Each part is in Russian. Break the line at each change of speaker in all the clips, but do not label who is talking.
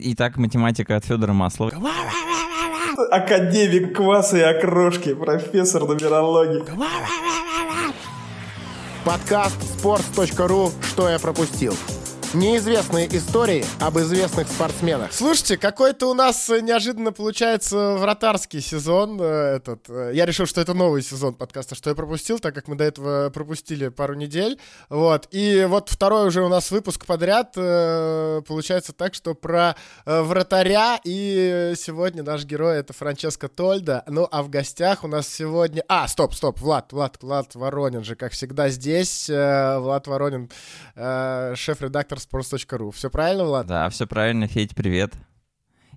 Итак, математика от Федора Маслова.
Академик кваса и окрошки, профессор нумерологии.
Подкаст sports.ru «Что я пропустил». Неизвестные истории об известных спортсменах.
Слушайте, какой-то у нас э, неожиданно получается вратарский сезон. Э, этот. Э, я решил, что это новый сезон подкаста, что я пропустил, так как мы до этого пропустили пару недель. Вот. И вот второй уже у нас выпуск подряд. Получается так, что про вратаря. И сегодня наш герой это Франческо Тольда. Ну, а в гостях у нас сегодня... А, стоп, стоп, Влад, Влад, Влад Воронин же, как всегда, здесь. Влад Воронин, шеф-редактор sports.ru. Все правильно, Влад?
Да, все правильно. Федь, привет.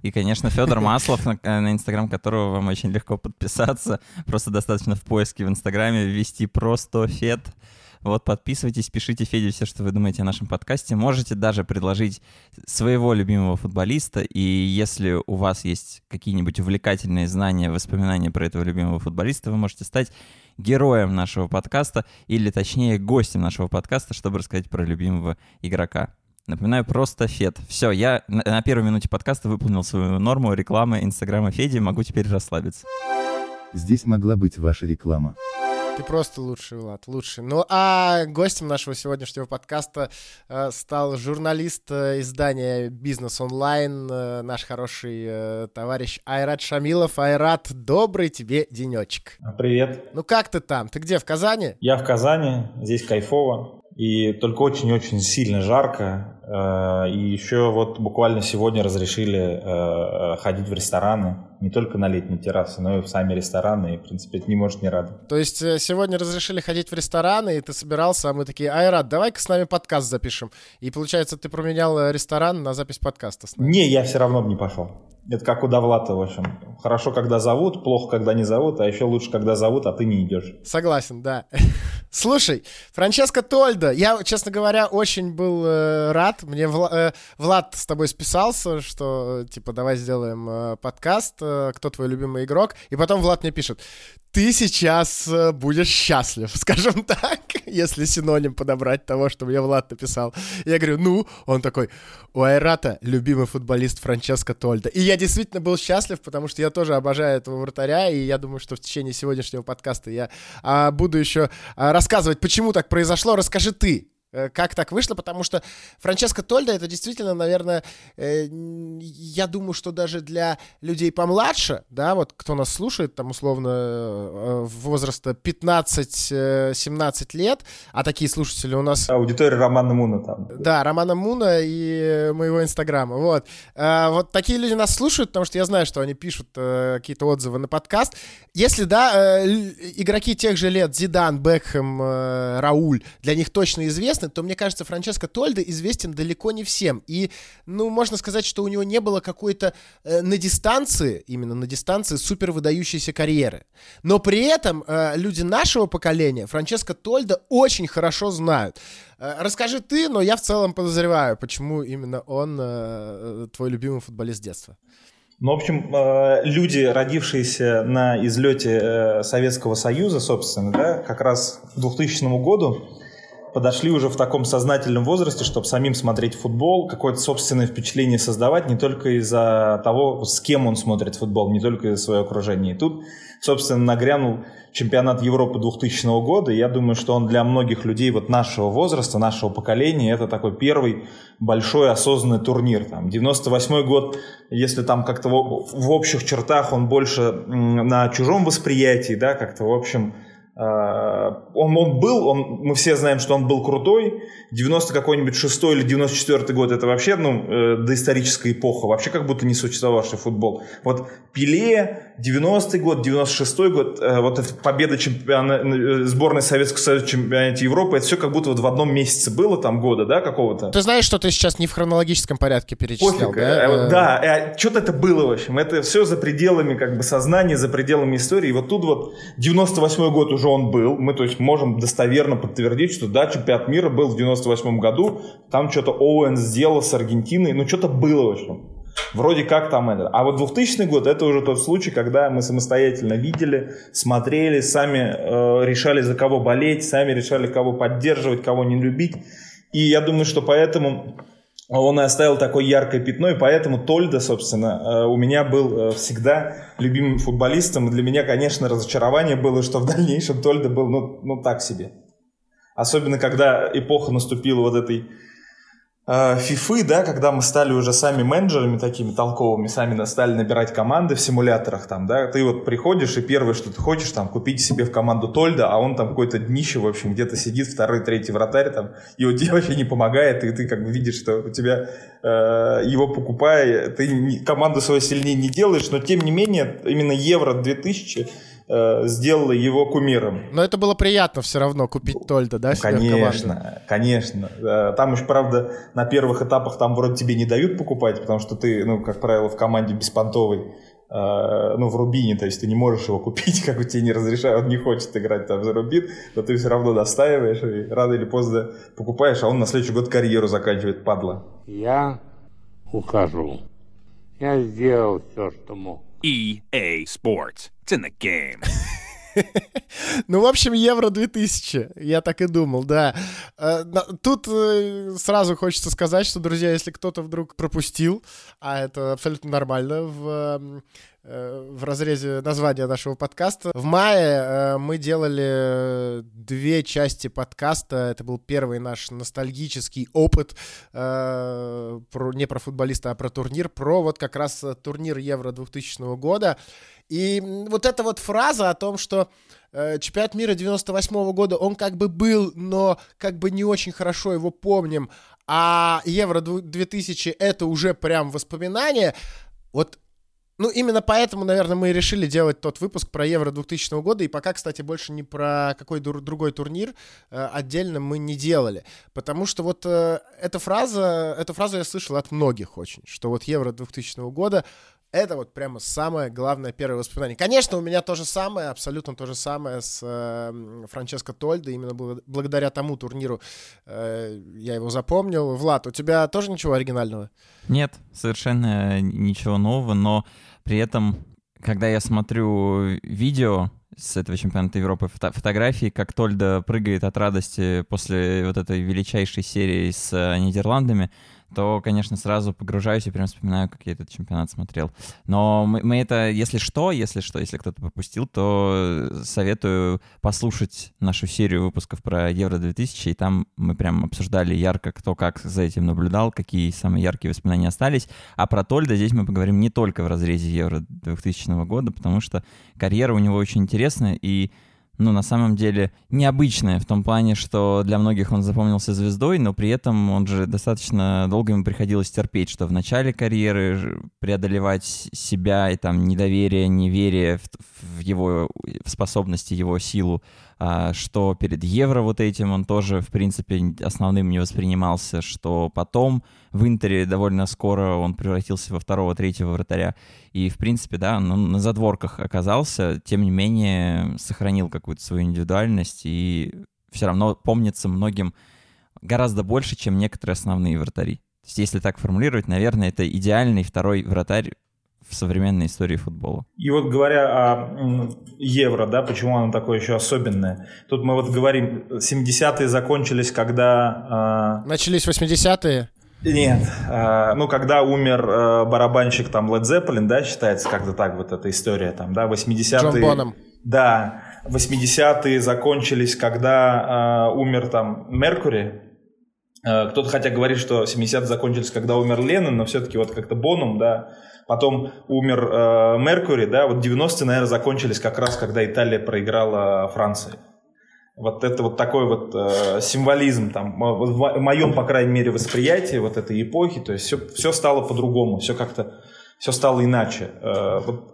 И, конечно, Федор Маслов, на, на инстаграм которого вам очень легко подписаться. Просто достаточно в поиске в инстаграме ввести просто Фед. Вот, подписывайтесь, пишите Феде все, что вы думаете о нашем подкасте. Можете даже предложить своего любимого футболиста, и если у вас есть какие-нибудь увлекательные знания, воспоминания про этого любимого футболиста, вы можете стать героем нашего подкаста, или точнее гостем нашего подкаста, чтобы рассказать про любимого игрока. Напоминаю, просто Фед. Все, я на, первой минуте подкаста выполнил свою норму рекламы Инстаграма Феди, могу теперь расслабиться.
Здесь могла быть ваша реклама.
Ты просто лучший, Влад, лучший. Ну, а гостем нашего сегодняшнего подкаста э, стал журналист э, издания «Бизнес онлайн», э, наш хороший товарищ Айрат Шамилов. Айрат, добрый тебе денечек.
Привет.
Ну, как ты там? Ты где, в Казани?
Я в Казани, здесь кайфово. И только очень-очень сильно жарко. Э, и еще вот буквально сегодня разрешили э, ходить в рестораны. Не только на летние террасы, но и в сами рестораны. И, в принципе, это не может не радовать.
То есть э, сегодня разрешили ходить в рестораны, и ты собирался, а мы такие, Айрат, давай-ка с нами подкаст запишем. И получается, ты променял ресторан на запись подкаста с нами.
Не, я все равно бы не пошел. Это как у Довлата, в общем. Хорошо, когда зовут, плохо, когда не зовут, а еще лучше, когда зовут, а ты не идешь.
Согласен, да. Слушай, Франческо Тольда, я, честно говоря, очень был э, рад. Мне Вла, э, Влад с тобой списался, что, типа, давай сделаем э, подкаст, э, кто твой любимый игрок. И потом Влад мне пишет, ты сейчас э, будешь счастлив, скажем так, если синоним подобрать того, что мне Влад написал. Я говорю, ну, он такой, у Айрата любимый футболист Франческо Тольда. И я действительно был счастлив, потому что я тоже обожаю этого вратаря, и я думаю, что в течение сегодняшнего подкаста я а, буду еще а, рассказывать, почему так произошло. Расскажи ты, как так вышло, потому что Франческо Тольда это действительно, наверное, э, я думаю, что даже для людей помладше, да, вот кто нас слушает, там условно э, возраста 15-17 лет, а такие слушатели у нас...
Аудитория Романа Муна там.
Да, Романа Муна и моего инстаграма, вот. Вот такие люди нас слушают, потому что я знаю, что они пишут какие-то отзывы на подкаст. Если, да, игроки тех же лет, Зидан, Бекхэм, Рауль, для них точно известны, известны, то, мне кажется, Франческо Тольда известен далеко не всем. И, ну, можно сказать, что у него не было какой-то э, на дистанции, именно на дистанции, супер выдающейся карьеры. Но при этом э, люди нашего поколения Франческо Тольда очень хорошо знают. Э, расскажи ты, но я в целом подозреваю, почему именно он э, э твой любимый футболист детства.
Ну, в общем, э, люди, родившиеся на излете э, Советского Союза, собственно, да, как раз к 2000 году, подошли уже в таком сознательном возрасте, чтобы самим смотреть футбол, какое-то собственное впечатление создавать, не только из-за того, с кем он смотрит футбол, не только из-за своего окружения. И тут, собственно, нагрянул чемпионат Европы 2000 года, и я думаю, что он для многих людей вот нашего возраста, нашего поколения, это такой первый большой осознанный турнир. Там, 98 год, если там как-то в, в общих чертах он больше на чужом восприятии, да, как-то в общем он, он был, он, мы все знаем, что он был крутой. 90 какой-нибудь 6 или 94 год это вообще ну, э, доисторическая эпоха, вообще как будто не существовавший футбол. Вот Пеле, 90-й год, 96-й год, э, вот победа чемпиона, э, сборной Советского Союза в чемпионате Европы, это все как будто вот в одном месяце было там года, да, какого-то.
Ты знаешь, что ты сейчас не в хронологическом порядке перечислял, Пофиг, да?
Э, да, что-то это было, в общем. Это все за пределами как бы сознания, за пределами истории. И вот тут вот 98-й год уже он был. Мы, то есть, можем достоверно подтвердить, что да, чемпионат мира был в 98 году. Там что-то Оуэн сделал с Аргентиной. Ну, что-то было, в общем. Вроде как там это. А вот 2000 год это уже тот случай, когда мы самостоятельно видели, смотрели, сами э, решали за кого болеть, сами решали кого поддерживать, кого не любить. И я думаю, что поэтому он и оставил такое яркое пятно, и поэтому Тольда, собственно, э, у меня был э, всегда любимым футболистом. Для меня, конечно, разочарование было, что в дальнейшем Тольда был, ну, ну так себе. Особенно, когда эпоха наступила вот этой фифы, да, когда мы стали уже сами менеджерами такими толковыми, сами стали набирать команды в симуляторах, там, да, ты вот приходишь, и первое, что ты хочешь, там, купить себе в команду Тольда, а он там какой-то днище, в общем, где-то сидит, второй, третий вратарь, там, и вот тебе вообще не помогает, и ты как бы видишь, что у тебя э, его покупая, ты команду свою сильнее не делаешь, но тем не менее, именно Евро 2000 э, сделала его кумиром.
Но это было приятно все равно купить Тольда, да,
себе Конечно, конечно. Э, там уж, правда, на первых этапах там вроде тебе не дают покупать, потому что ты, ну, как правило, в команде беспонтовой, э, ну, в Рубине, то есть ты не можешь его купить, как у тебя не разрешают, он не хочет играть там за Рубин, но ты все равно достаиваешь и рано или поздно покупаешь, а он на следующий год карьеру заканчивает, падла.
Я ухожу. Я сделал все, что мог.
EA Sports. It's in the game.
Ну, в общем, Евро 2000. Я так и думал, да. Э, тут э, сразу хочется сказать, что, друзья, если кто-то вдруг пропустил, а это абсолютно нормально в Э, в разрезе названия нашего подкаста. В мае э, мы делали две части подкаста. Это был первый наш ностальгический опыт э, про, не про футболиста, а про турнир, про вот как раз турнир Евро 2000 года. И вот эта вот фраза о том, что э, чемпионат мира 98 -го года, он как бы был, но как бы не очень хорошо его помним, а Евро 2000 это уже прям воспоминание. Вот ну, именно поэтому, наверное, мы и решили делать тот выпуск про Евро 2000 года. И пока, кстати, больше не про какой другой турнир э, отдельно мы не делали. Потому что вот э, эта фраза, эту фразу я слышал от многих очень, что вот Евро 2000 года это вот прямо самое главное первое воспоминание. Конечно, у меня то же самое, абсолютно то же самое с э, Франческо Тольдо. Именно благодаря тому турниру э, я его запомнил. Влад, у тебя тоже ничего оригинального?
Нет, совершенно ничего нового, но при этом, когда я смотрю видео с этого чемпионата Европы, фото фотографии, как Тольда прыгает от радости после вот этой величайшей серии с э, Нидерландами, то, конечно, сразу погружаюсь и прям вспоминаю, как я этот чемпионат смотрел. Но мы, мы это, если что, если что, если кто-то пропустил, то советую послушать нашу серию выпусков про Евро 2000, и там мы прям обсуждали ярко, кто как за этим наблюдал, какие самые яркие воспоминания остались. А про Тольда здесь мы поговорим не только в разрезе Евро 2000 года, потому что карьера у него очень интересная, и ну, на самом деле необычное в том плане, что для многих он запомнился звездой, но при этом он же достаточно долго ему приходилось терпеть, что в начале карьеры преодолевать себя и там недоверие, неверие в, в его в способности, его силу, что перед Евро вот этим он тоже, в принципе, основным не воспринимался, что потом в Интере довольно скоро он превратился во второго-третьего вратаря. И, в принципе, да, он на задворках оказался, тем не менее сохранил какую-то свою индивидуальность и все равно помнится многим гораздо больше, чем некоторые основные вратари. То есть, если так формулировать, наверное, это идеальный второй вратарь в современной истории футбола.
И вот говоря о евро, да, почему оно такое еще особенное. Тут мы вот говорим, 70-е закончились, когда...
Э... Начались 80-е?
Нет, э, ну когда умер э, барабанщик там Led Zeppelin, да, считается как-то так вот эта история там, да, 80-е.
Джон Боном.
Да, 80-е закончились, когда э, умер там Меркури, кто-то хотя говорит, что 70-е закончились, когда умер Леннон, но все-таки вот как-то Боном, да, потом умер э, Меркури, да, вот 90-е, наверное, закончились как раз, когда Италия проиграла Франции. Вот это вот такой вот э, символизм там, в, моем, по крайней мере, восприятии вот этой эпохи, то есть все, все стало по-другому, все как-то, все стало иначе. Э, вот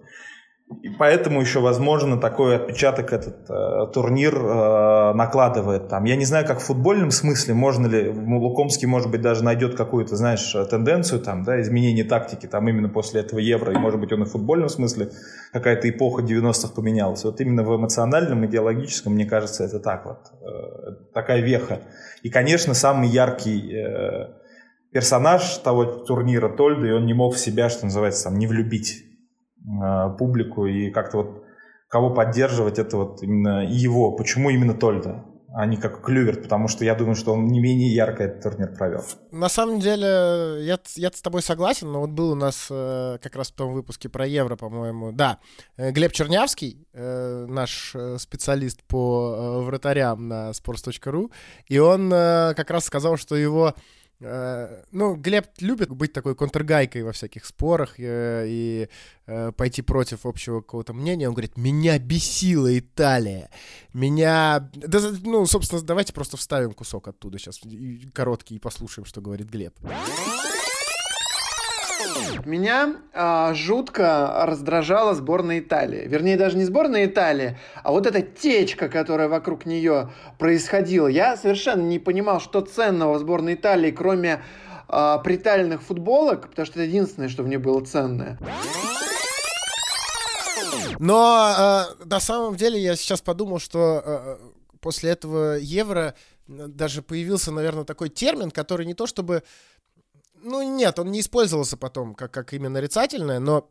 и поэтому еще, возможно, такой отпечаток этот э, турнир э, накладывает там. Я не знаю, как в футбольном смысле, можно ли, Лукомский, может быть, даже найдет какую-то, знаешь, тенденцию там, да, изменение тактики там именно после этого Евро, и, может быть, он и в футбольном смысле какая-то эпоха 90-х поменялась. Вот именно в эмоциональном, идеологическом, мне кажется, это так вот, э, такая веха. И, конечно, самый яркий э, персонаж того турнира Тольда, и он не мог в себя, что называется, там, не влюбить Э, публику и как-то вот кого поддерживать, это вот именно его. Почему именно Тольда? а не как Клюверт, потому что я думаю, что он не менее ярко этот турнир провел.
На самом деле, я, я с тобой согласен, но вот был у нас э, как раз в том выпуске про Евро, по-моему, да, э, Глеб Чернявский, э, наш э, специалист по э, вратарям на sports.ru, и он э, как раз сказал, что его Э, ну, Глеб любит быть такой контргайкой во всяких спорах э, и э, пойти против общего какого-то мнения. Он говорит, меня бесила Италия. Меня... Да, ну, собственно, давайте просто вставим кусок оттуда сейчас, короткий, и послушаем, что говорит Глеб.
Меня а, жутко раздражала сборная Италии. Вернее, даже не сборная Италии, а вот эта течка, которая вокруг нее происходила. Я совершенно не понимал, что ценного в сборной Италии, кроме а, приталенных футболок, потому что это единственное, что в ней было ценное.
Но э, на самом деле я сейчас подумал, что э, после этого евро даже появился, наверное, такой термин, который не то чтобы ну, нет, он не использовался потом как, как именно нарицательное, но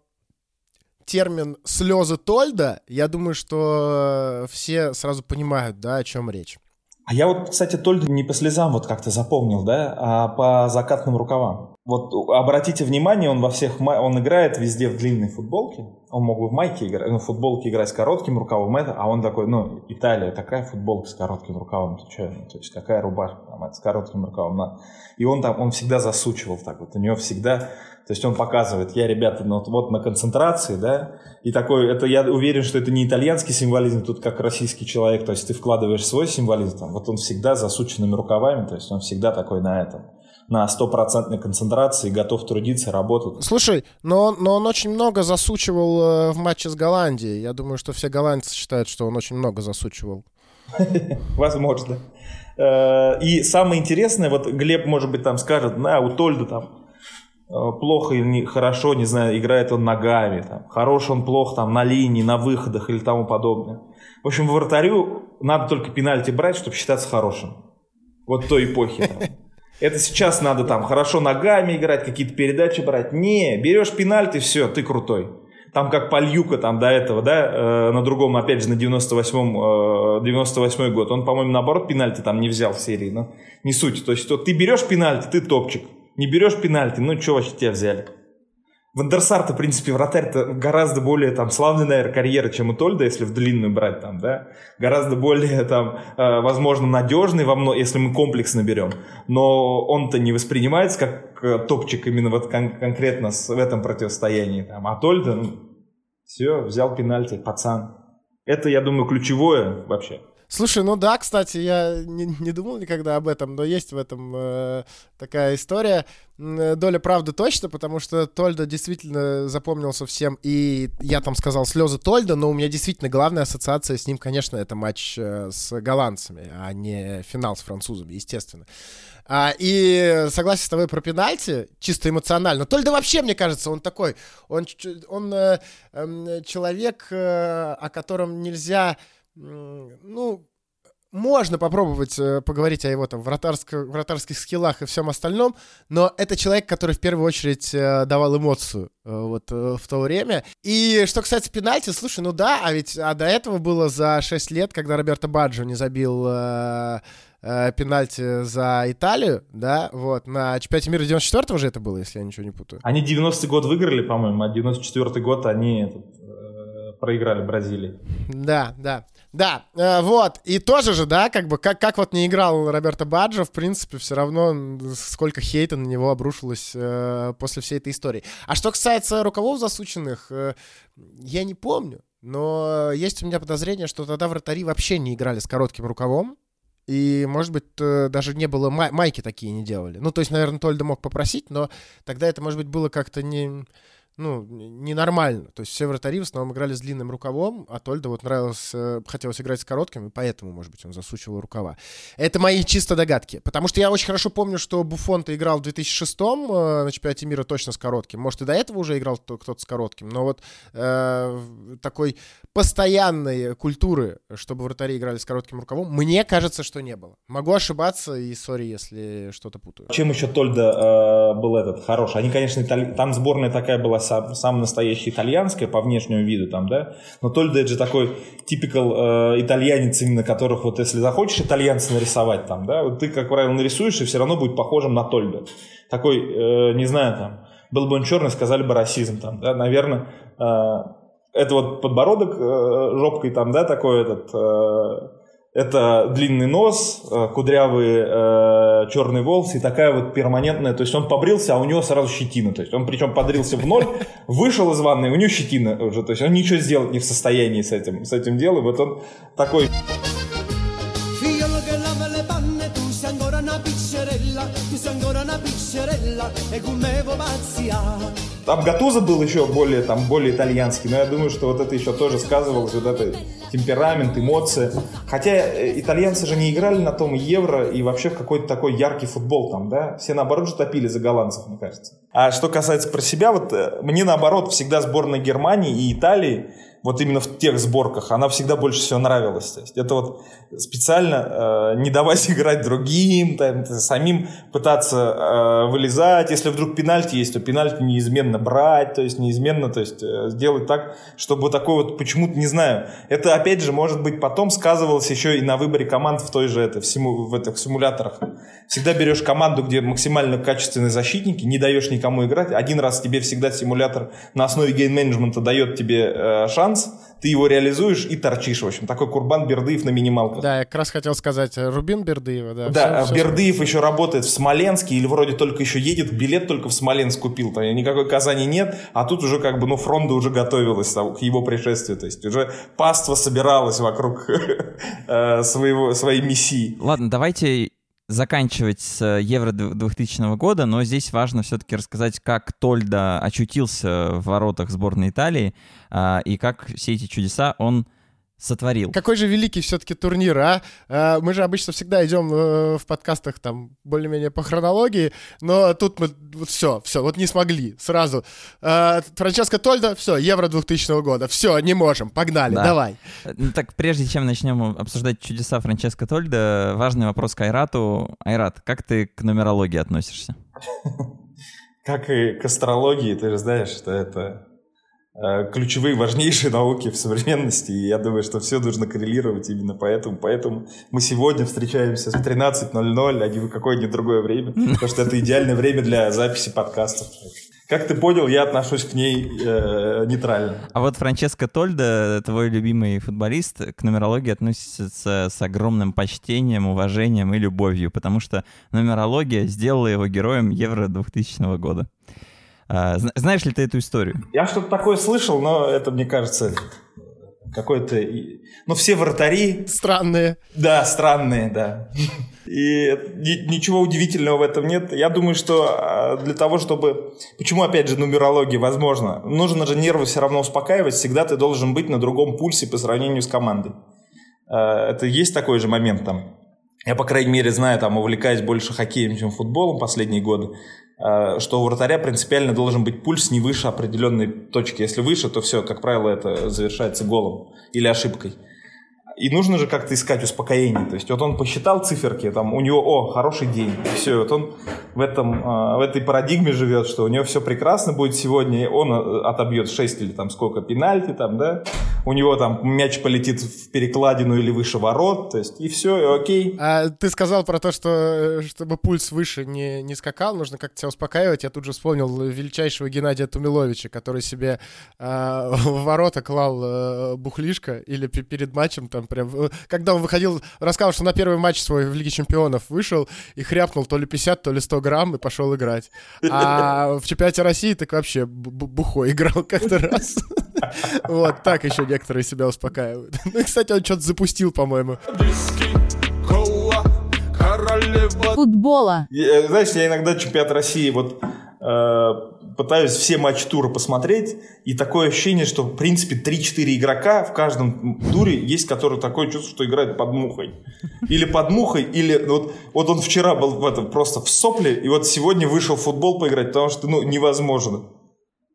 термин «слезы Тольда», я думаю, что все сразу понимают, да, о чем речь.
А я вот, кстати, Тольда не по слезам вот как-то запомнил, да, а по закатным рукавам. Вот обратите внимание, он во всех, он играет везде в длинной футболке. Он мог бы в майке играть, ну, в футболке играть с коротким рукавом, это, а он такой, ну, Италия, такая футболка с коротким рукавом, ты что, ну, то есть какая рубашка там, это, с коротким рукавом. На... И он там, он всегда засучивал так вот, у него всегда, то есть он показывает, я, ребята, ну, вот, вот на концентрации, да, и такой, это я уверен, что это не итальянский символизм, тут как российский человек, то есть ты вкладываешь свой символизм, там, вот он всегда засученными рукавами, то есть он всегда такой на этом на стопроцентной концентрации, готов трудиться, работать.
Слушай, но но он очень много засучивал э, в матче с Голландией. Я думаю, что все голландцы считают, что он очень много засучивал.
Возможно. Э, и самое интересное, вот Глеб, может быть, там скажет, на, у Тольда там э, плохо или не, хорошо, не знаю, играет он ногами, там, хорош он плохо там на линии, на выходах или тому подобное. В общем, вратарю надо только пенальти брать, чтобы считаться хорошим. Вот той эпохи. Там. Это сейчас надо там хорошо ногами играть, какие-то передачи брать. Не, берешь пенальти, все, ты крутой. Там как Пальюка там до этого, да, э, на другом, опять же, на 98-м, э, 98 год. Он, по-моему, наоборот, пенальти там не взял в серии, но не суть. То есть, вот, ты берешь пенальти, ты топчик. Не берешь пенальти, ну, что вообще тебя взяли? Вандерсар-то, в принципе, вратарь-то гораздо более там славная, наверное, карьера, чем у Тольда, если в длинную брать там, да. Гораздо более там, э, возможно, надежный во мно, если мы комплексно берем. Но он-то не воспринимается как э, топчик именно вот кон- конкретно с, в этом противостоянии. Там. А Тольда, ну, все, взял пенальти, пацан. Это, я думаю, ключевое вообще.
Слушай, ну да, кстати, я не, не думал никогда об этом, но есть в этом э, такая история. Доля правды точно, потому что Тольда действительно запомнился всем, и я там сказал слезы Тольда, но у меня действительно главная ассоциация с ним, конечно, это матч э, с голландцами, а не финал с французами, естественно. А, и согласен с тобой про пенальти, чисто эмоционально. Тольда вообще, мне кажется, он такой, он, он э, э, человек, э, о котором нельзя ну, можно попробовать э, поговорить о его там вратарско, вратарских скиллах и всем остальном, но это человек, который в первую очередь э, давал эмоцию э, вот в то время. И что касается пенальти, слушай, ну да, а ведь а до этого было за 6 лет, когда Роберто Баджо не забил э, э, пенальти за Италию, да, вот, на чемпионате мира 94-го же это было, если я ничего не путаю.
Они 90-й год выиграли, по-моему, а 94-й год они проиграли Бразилии.
Да, да. Да, э, вот. И тоже же, да, как бы, как, как вот не играл Роберто Баджо, в принципе, все равно сколько хейта на него обрушилось э, после всей этой истории. А что касается рукавов засученных, э, я не помню. Но есть у меня подозрение, что тогда вратари вообще не играли с коротким рукавом. И, может быть, э, даже не было май- майки такие не делали. Ну, то есть, наверное, Тольда мог попросить, но тогда это, может быть, было как-то не ну, ненормально. То есть все вратари в основном играли с длинным рукавом, а Тольда вот нравилось, э, хотелось играть с коротким, и поэтому, может быть, он засучивал рукава. Это мои чисто догадки. Потому что я очень хорошо помню, что Буфон-то играл в 2006-м э, на чемпионате мира точно с коротким. Может, и до этого уже играл кто-то с коротким, но вот э, такой постоянной культуры, чтобы вратари играли с коротким рукавом, мне кажется, что не было. Могу ошибаться, и сори, если что-то путаю.
Чем еще Тольда э, был этот хороший? Они, конечно, там сборная такая была сам, сам настоящая итальянская по внешнему виду там, да, но Тольда это же такой типикал э, итальянец, именно которых вот если захочешь итальянца нарисовать там, да, вот ты, как правило, нарисуешь, и все равно будет похожим на Тольда. Такой, э, не знаю, там, был бы он черный, сказали бы расизм там, да, наверное, э, это вот подбородок э, жопкой там, да, такой этот... Э, это длинный нос, э, кудрявые э, черные волосы и такая вот перманентная, то есть он побрился, а у него сразу щетина, то есть он причем подрился в ноль, вышел из ванной, у него щетина уже, то есть он ничего сделать не в состоянии с этим, с этим делом, вот он такой...
Ancora una piccerella, e con me vuoi pazziare.
Там Гатуза был еще более, там, более итальянский, но я думаю, что вот это еще тоже сказывалось, вот это темперамент, эмоции. Хотя э, итальянцы же не играли на том евро и вообще в какой-то такой яркий футбол там, да? Все наоборот же топили за голландцев, мне кажется. А что касается про себя, вот э, мне наоборот всегда сборная Германии и Италии вот именно в тех сборках, она всегда больше всего нравилась. То есть это вот специально э, не давать играть другим, там, самим пытаться э, вылезать. Если вдруг пенальти есть, то пенальти неизменно брать, то есть неизменно то есть, э, сделать так, чтобы такой вот почему-то, не знаю, это опять же может быть потом сказывалось еще и на выборе команд в той же это, в, симу, в этих симуляторах. Всегда берешь команду, где максимально качественные защитники, не даешь никому играть. Один раз тебе всегда симулятор на основе гейм-менеджмента дает тебе э, шанс, ты его реализуешь и торчишь, в общем. Такой Курбан Бердыев на минималках.
Да, я как раз хотел сказать, э, Рубин Бердыева, да.
Да,
всё-
Бердыев еще работает в Смоленске, или вроде только еще едет, билет только в Смоленск купил, там никакой Казани нет, а тут уже как бы, ну, фронта уже готовилась там, к его пришествию, то есть уже паства собиралась вокруг э, своего, своей миссии.
Ладно, давайте заканчивать с э, Евро 2000 года, но здесь важно все-таки рассказать, как Тольда очутился в воротах сборной Италии а, и как все эти чудеса он сотворил.
Какой же великий все-таки турнир, а? А, Мы же обычно всегда идем э, в подкастах там более-менее по хронологии, но тут мы вот все, все, вот не смогли сразу. А, Франческо Тольда, все, Евро 2000 года, все, не можем, погнали,
Да.
давай.
Ну, так, прежде чем начнем обсуждать чудеса Франческо Тольда, важный вопрос к Айрату. Айрат, как ты к нумерологии относишься?
Как и к астрологии, ты же знаешь, что это э, ключевые, важнейшие науки в современности, и я думаю, что все нужно коррелировать именно поэтому. Поэтому мы сегодня встречаемся в 13.00, а не в какое-нибудь другое время, потому что это идеальное время для записи подкастов. Как ты понял, я отношусь к ней э, нейтрально.
А вот Франческо Тольда, твой любимый футболист, к нумерологии относится с огромным почтением, уважением и любовью, потому что нумерология сделала его героем Евро 2000 года. А, зна- знаешь ли ты эту историю?
Я что-то такое слышал, но это, мне кажется, какой-то... Ну, все вратари,
Странные.
Да, странные, да. И ни- ничего удивительного в этом нет. Я думаю, что а, для того, чтобы... Почему, опять же, нумерология возможно? Нужно же нервы все равно успокаивать. Всегда ты должен быть на другом пульсе по сравнению с командой. А, Это есть такой же момент там. Я, по крайней мере, знаю, там, увлекаюсь больше хоккеем, чем футболом последние годы, что у вратаря принципиально должен быть пульс не выше определенной точки. Если выше, то все, как правило, это завершается голом или ошибкой. И нужно же как-то искать успокоение. То есть вот он посчитал циферки, там у него, о, хороший день. Все, вот он в, этом, а, в этой парадигме живет, что у него все прекрасно будет сегодня, он а, отобьет 6 или там сколько пенальти, там, да, у него там мяч полетит в перекладину или выше ворот, то есть и все, и окей.
А ты сказал про то, что э, чтобы пульс выше не, не скакал, нужно как-то себя успокаивать. Я тут же вспомнил величайшего Геннадия Тумиловича, который себе а, в ворота клал э, бухлишко или пе- перед матчем там прям... э, Когда он выходил, рассказал, что на первый матч свой в Лиге Чемпионов вышел и хряпнул то ли 50, то ли 100 грамм и пошел играть. А в чемпионате России так вообще бу- бу- бухой играл как-то раз. Вот, так еще некоторые себя успокаивают. Ну и, кстати, он что-то запустил, по-моему.
Футбола.
Э, Знаешь, я иногда чемпионат России вот э, пытаюсь все матчи тура посмотреть, и такое ощущение, что, в принципе, 3-4 игрока в каждом туре есть, которые такое чувство, что играют под мухой. Или под мухой, или вот, вот он вчера был в этом просто в сопле, и вот сегодня вышел в футбол поиграть, потому что, ну, невозможно.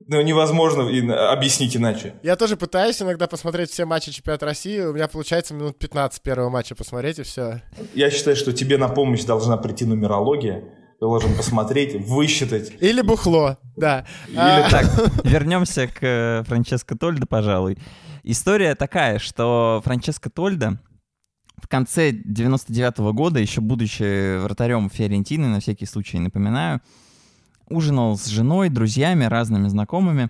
Ну, невозможно и- объяснить иначе.
Я тоже пытаюсь иногда посмотреть все матчи чемпионата России. У меня получается минут 15 первого матча посмотреть, и все.
Я считаю, что тебе на помощь должна прийти нумерология, должен посмотреть, высчитать.
Или бухло, да.
Или
А,
так, вернемся к э, Франческо Тольдо, пожалуй. История такая, что Франческо Тольдо в конце 99 года, еще будучи вратарем Фиорентины, на всякий случай напоминаю, ужинал с женой, друзьями, разными знакомыми,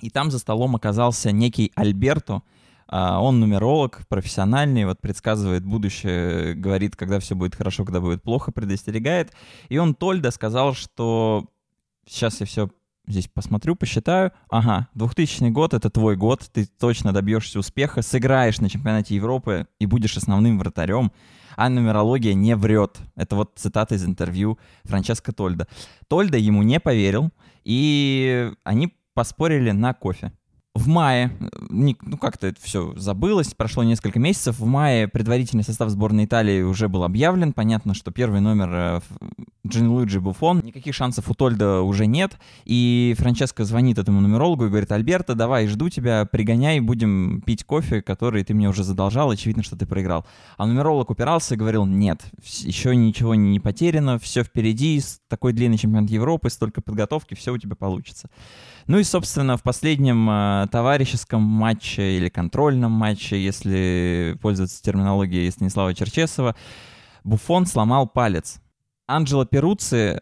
и там за столом оказался некий Альберто, он нумеролог, профессиональный, вот предсказывает будущее, говорит, когда все будет хорошо, когда будет плохо, предостерегает. И он Тольдо сказал, что сейчас я все здесь посмотрю, посчитаю. Ага, 2000 год — это твой год, ты точно добьешься успеха, сыграешь на чемпионате Европы и будешь основным вратарем. А нумерология не врет. Это вот цитата из интервью Франческо Тольдо. Тольдо ему не поверил, и они поспорили на кофе. В мае, ну как-то это все забылось, прошло несколько месяцев. В мае предварительный состав сборной Италии уже был объявлен. Понятно, что первый номер э, ф- Джанлуиджи Буфон. Никаких шансов у Тольда уже нет. И Франческо звонит этому нумерологу и говорит, Альберто, давай, жду тебя, пригоняй, будем пить кофе, который ты мне уже задолжал, очевидно, что ты проиграл. А нумеролог упирался и говорил, нет, еще ничего не потеряно, все впереди, такой длинный чемпионат Европы, столько подготовки, все у тебя получится. Ну и, собственно, в последнем э, товарищеском матче или контрольном матче, если пользоваться терминологией Станислава Черчесова, Буфон сломал палец. Анджело Перуцци,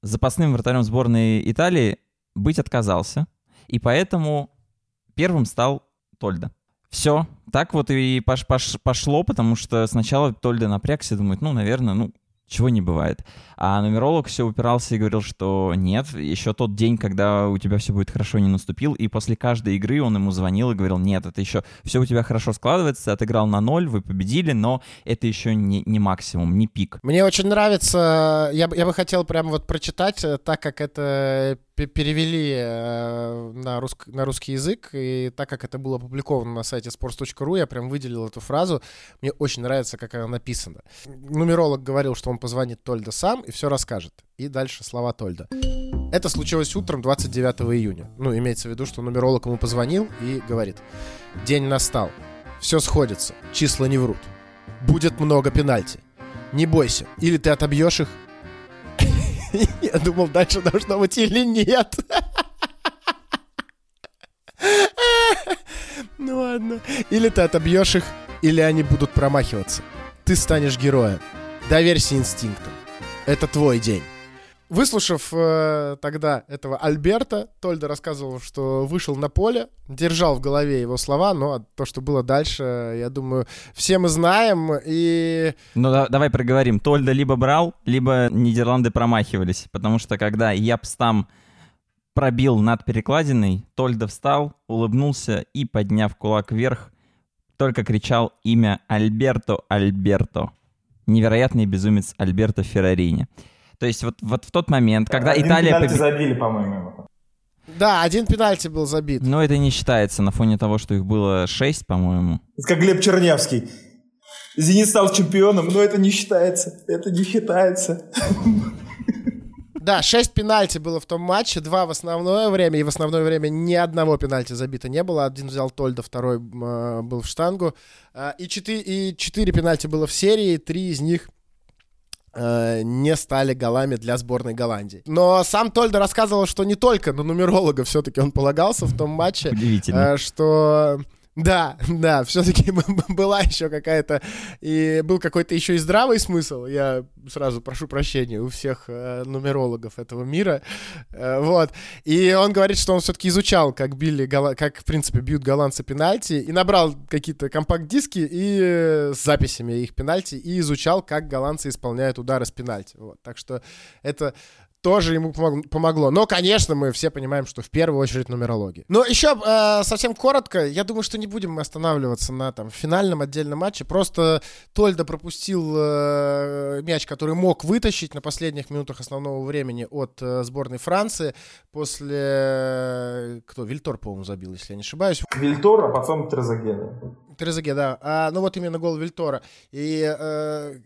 запасным вратарем сборной Италии, быть отказался, и поэтому первым стал Тольдо. Все, так вот и пош- пош- пошло, потому что сначала Тольдо напрягся, думает, ну, наверное, ну, чего не бывает. А нумеролог все упирался и говорил, что нет, еще тот день, когда у тебя все будет хорошо, не наступил. И после каждой игры он ему звонил и говорил, нет, это еще все у тебя хорошо складывается, ты отыграл на ноль, вы победили, но это еще не, не максимум, не пик.
Мне очень нравится, я, я бы хотел прямо вот прочитать, э, так как это перевели э, на, русск- на русский язык, и так как это было опубликовано на сайте sports.ru, я прям выделил эту фразу. Мне очень нравится, как она написана. Нумеролог говорил, что он позвонит Тольдо сам и все расскажет. И дальше слова Тольдо. Это случилось утром 29 июня. Ну, имеется в виду, что нумеролог ему позвонил и говорит. День настал. Все сходится. Числа не врут. Будет много пенальти. Не бойся. Или ты отобьешь их. Я думал, дальше должно быть или нет. Ну ладно. Или ты отобьешь их, или они будут промахиваться. Ты станешь героем. Доверься инстинктам. Это твой день. Выслушав э, тогда этого Альберта, Тольда рассказывал, что вышел на поле, держал в голове его слова, но то, что было дальше, я думаю, все мы знаем. И
Ну, да- давай проговорим. Тольдо либо брал, либо Нидерланды промахивались. Потому что когда Япс там пробил над перекладиной, Тольдо встал, улыбнулся и, подняв кулак вверх, только кричал имя Альберто Альберто. Невероятный безумец Альберто Феррарини. То есть вот, вот в тот момент, когда
Один
Италия...
пенальти
побе-
забили, по-моему.
да, один пенальти был забит.
Но это не считается на фоне того, что их было шесть, по-моему.
Это как Глеб Чернявский. Зенит стал чемпионом, но это не считается. Это не считается.
Да, 6 пенальти было в том матче, два в основное время, и в основное время ни одного пенальти забито не было. Один взял Тольда, второй э, был в штангу. А, И 4, и 4 пенальти было в серии, три из них э, не стали голами для сборной Голландии. Но сам Тольда рассказывал, что не только на нумеролога все-таки он полагался в том матче,
Удивительно.
э, что да, да, все-таки была еще какая-то и был какой-то еще и здравый смысл. Я сразу прошу прощения у всех э, нумерологов этого мира, Э, вот. И он говорит, что он все-таки изучал, как били, как в принципе бьют голландцы пенальти, и набрал какие-то компакт-диски и э, с записями их пенальти и изучал, как голландцы исполняют удары с пенальти. Вот. Так что это тоже ему помог- помогло. Но, конечно, мы все понимаем, что в первую очередь нумерология. Но еще э, совсем коротко, я думаю, что не будем мы останавливаться на там финальном отдельном матче. Просто Тольдо пропустил э, мяч, который мог вытащить на последних минутах основного времени от э, сборной Франции после... э, Кто? Вильтор, по-моему, забил, если я не ошибаюсь.
Вильтор, а потом Трезаге.
Трезеге, да. А, ну вот именно гол Вильтора. И, э,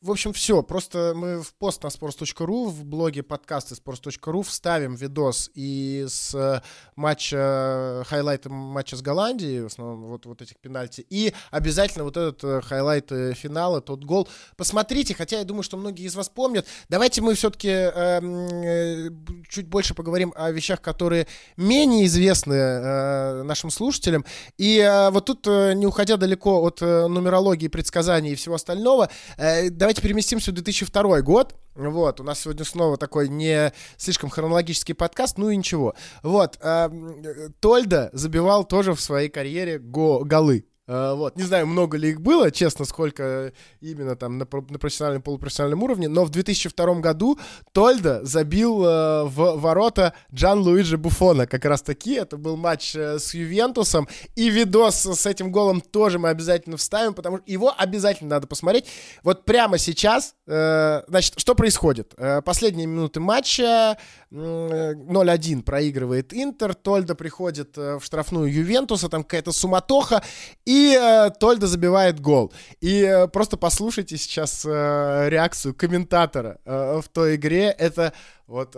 в общем, все. Просто мы в пост на sports.ru, в блоге подкасты sports.ru вставим видос и с э, матча, хайлайтом матча с Голландией, в основном вот, вот этих пенальти, и обязательно вот этот э, хайлайт э, финала, тот гол. Посмотрите, хотя я думаю, что многие из вас помнят. Давайте мы все-таки эм, э, чуть больше поговорим о вещах, которые менее известны э, нашим слушателям. И э, вот тут э, не уходите уходя далеко от э, нумерологии, предсказаний и всего остального, э, давайте переместимся в 2002 год. Вот, у нас сегодня снова такой не слишком хронологический подкаст, ну и ничего. Вот, эм, э, Тольда забивал тоже в своей карьере го голы. Э, вот. Не знаю, много ли их было, честно, сколько э, именно там на, на профессиональном, полупрофессиональном уровне, но в 2002 году Тольда забил э, в ворота Джан Луиджи Буфона. Как раз таки, это был матч э, с Ювентусом, и видос с этим голом тоже мы обязательно вставим, потому что его обязательно надо посмотреть. Вот прямо сейчас, э, значит, что происходит? Э, последние минуты матча, 0-1 э, проигрывает Интер, Тольда приходит э, в штрафную Ювентуса, там какая-то суматоха, и э, Тольда забивает гол. И просто послушайте сейчас реакцию комментатора в той игре, это вот